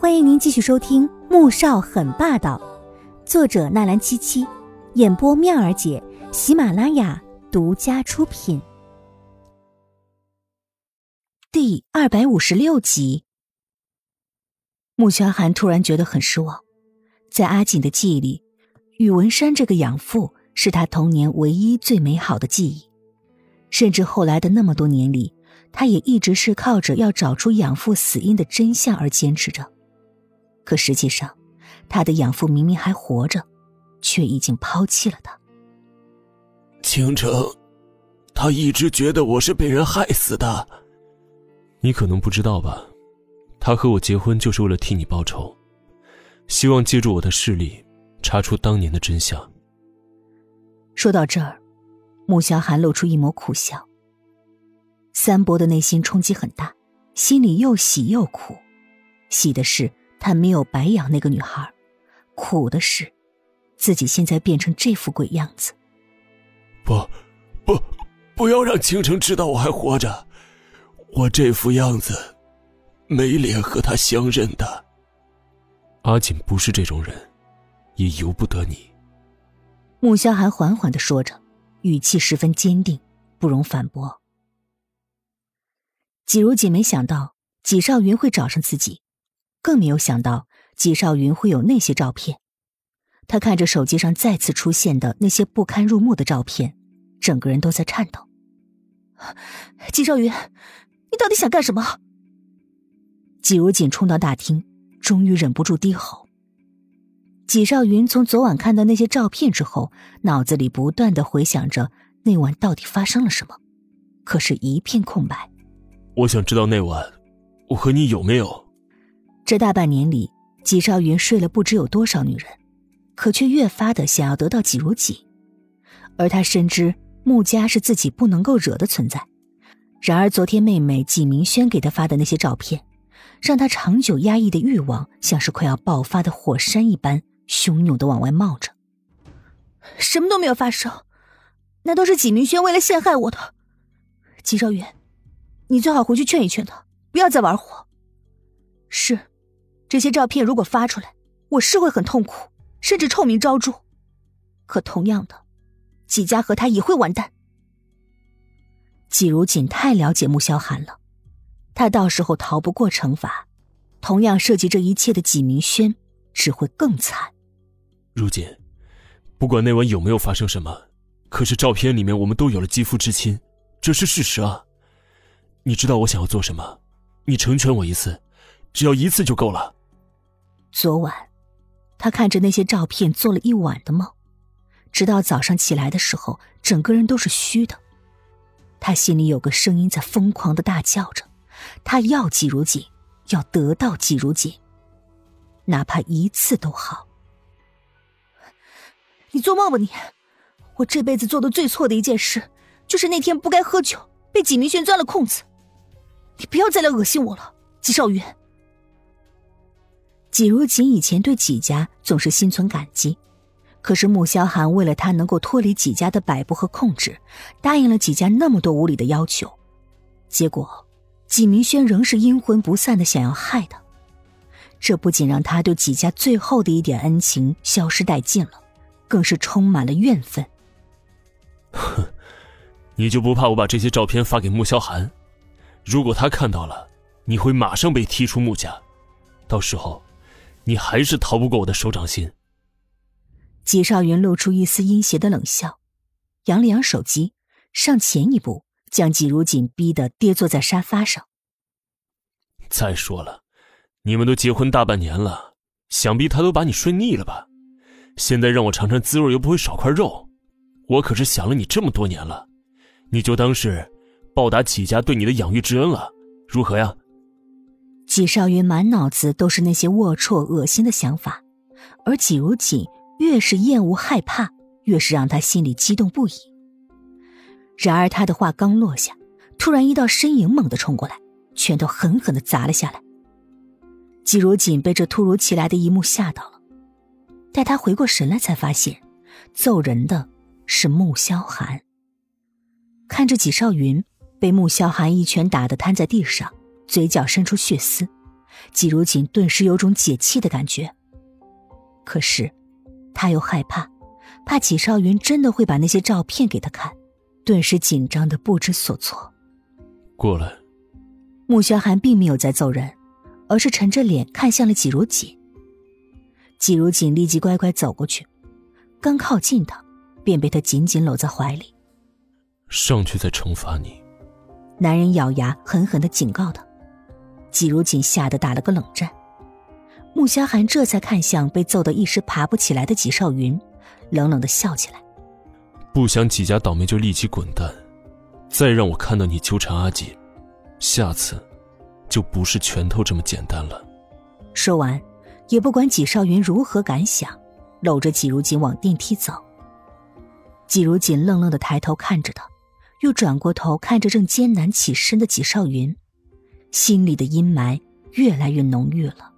欢迎您继续收听《穆少很霸道》，作者纳兰七七，演播妙儿姐，喜马拉雅独家出品。第二百五十六集，穆萧寒突然觉得很失望。在阿锦的记忆里，宇文山这个养父是他童年唯一最美好的记忆，甚至后来的那么多年里，他也一直是靠着要找出养父死因的真相而坚持着。可实际上，他的养父明明还活着，却已经抛弃了他。倾城，他一直觉得我是被人害死的。你可能不知道吧，他和我结婚就是为了替你报仇，希望借助我的势力查出当年的真相。说到这儿，穆萧寒露出一抹苦笑。三伯的内心冲击很大，心里又喜又苦，喜的是。他没有白养那个女孩，苦的是，自己现在变成这副鬼样子。不，不，不要让倾城知道我还活着，我这副样子，没脸和他相认的。阿锦不是这种人，也由不得你。穆萧寒缓缓的说着，语气十分坚定，不容反驳。季如锦没想到季少云会找上自己。更没有想到纪少云会有那些照片，他看着手机上再次出现的那些不堪入目的照片，整个人都在颤抖。纪少云，你到底想干什么？纪如锦冲到大厅，终于忍不住低吼。纪少云从昨晚看到那些照片之后，脑子里不断的回想着那晚到底发生了什么，可是一片空白。我想知道那晚，我和你有没有？这大半年里，纪少云睡了不知有多少女人，可却越发的想要得到纪如锦，而他深知穆家是自己不能够惹的存在。然而昨天妹妹纪明轩给他发的那些照片，让他长久压抑的欲望像是快要爆发的火山一般汹涌的往外冒着。什么都没有发生，那都是纪明轩为了陷害我的。纪少云，你最好回去劝一劝他，不要再玩火。是。这些照片如果发出来，我是会很痛苦，甚至臭名昭著。可同样的，季家和他也会完蛋。季如锦太了解穆萧寒了，他到时候逃不过惩罚。同样涉及这一切的季明轩只会更惨。如锦，不管那晚有没有发生什么，可是照片里面我们都有了肌肤之亲，这是事实啊。你知道我想要做什么？你成全我一次，只要一次就够了。昨晚，他看着那些照片做了一晚的梦，直到早上起来的时候，整个人都是虚的。他心里有个声音在疯狂的大叫着：“他要季如锦，要得到季如锦，哪怕一次都好。”你做梦吧你！我这辈子做的最错的一件事，就是那天不该喝酒，被纪明轩钻了空子。你不要再来恶心我了，季少云。季如锦以前对纪家总是心存感激，可是穆萧寒为了他能够脱离纪家的摆布和控制，答应了纪家那么多无理的要求，结果纪明轩仍是阴魂不散的想要害他，这不仅让他对纪家最后的一点恩情消失殆尽了，更是充满了怨愤。哼，你就不怕我把这些照片发给穆萧寒？如果他看到了，你会马上被踢出穆家，到时候。你还是逃不过我的手掌心。季少云露出一丝阴邪的冷笑，扬了扬手机，上前一步，将季如锦逼得跌坐在沙发上。再说了，你们都结婚大半年了，想必他都把你睡腻了吧？现在让我尝尝滋味，又不会少块肉，我可是想了你这么多年了，你就当是报答纪家对你的养育之恩了，如何呀？纪少云满脑子都是那些龌龊、恶心的想法，而纪如锦越是厌恶、害怕，越是让他心里激动不已。然而，他的话刚落下，突然一道身影猛地冲过来，拳头狠狠的砸了下来。纪如锦被这突如其来的一幕吓到了，待他回过神来，才发现揍人的是穆萧寒。看着纪少云被穆萧寒一拳打得瘫在地上。嘴角渗出血丝，季如锦顿时有种解气的感觉。可是，他又害怕，怕纪少云真的会把那些照片给他看，顿时紧张的不知所措。过来。穆萧寒并没有在揍人，而是沉着脸看向了季如锦。季如锦立即乖乖走过去，刚靠近他，便被他紧紧搂在怀里。上去再惩罚你。男人咬牙，狠狠的警告他。季如锦吓得打了个冷战。穆萧寒这才看向被揍得一时爬不起来的纪少云，冷冷的笑起来：“不想几家倒霉就立即滚蛋，再让我看到你纠缠阿锦。”下次，就不是拳头这么简单了。说完，也不管纪少云如何感想，搂着纪如锦往电梯走。季如锦愣愣的抬头看着他，又转过头看着正艰难起身的纪少云，心里的阴霾越来越浓郁了。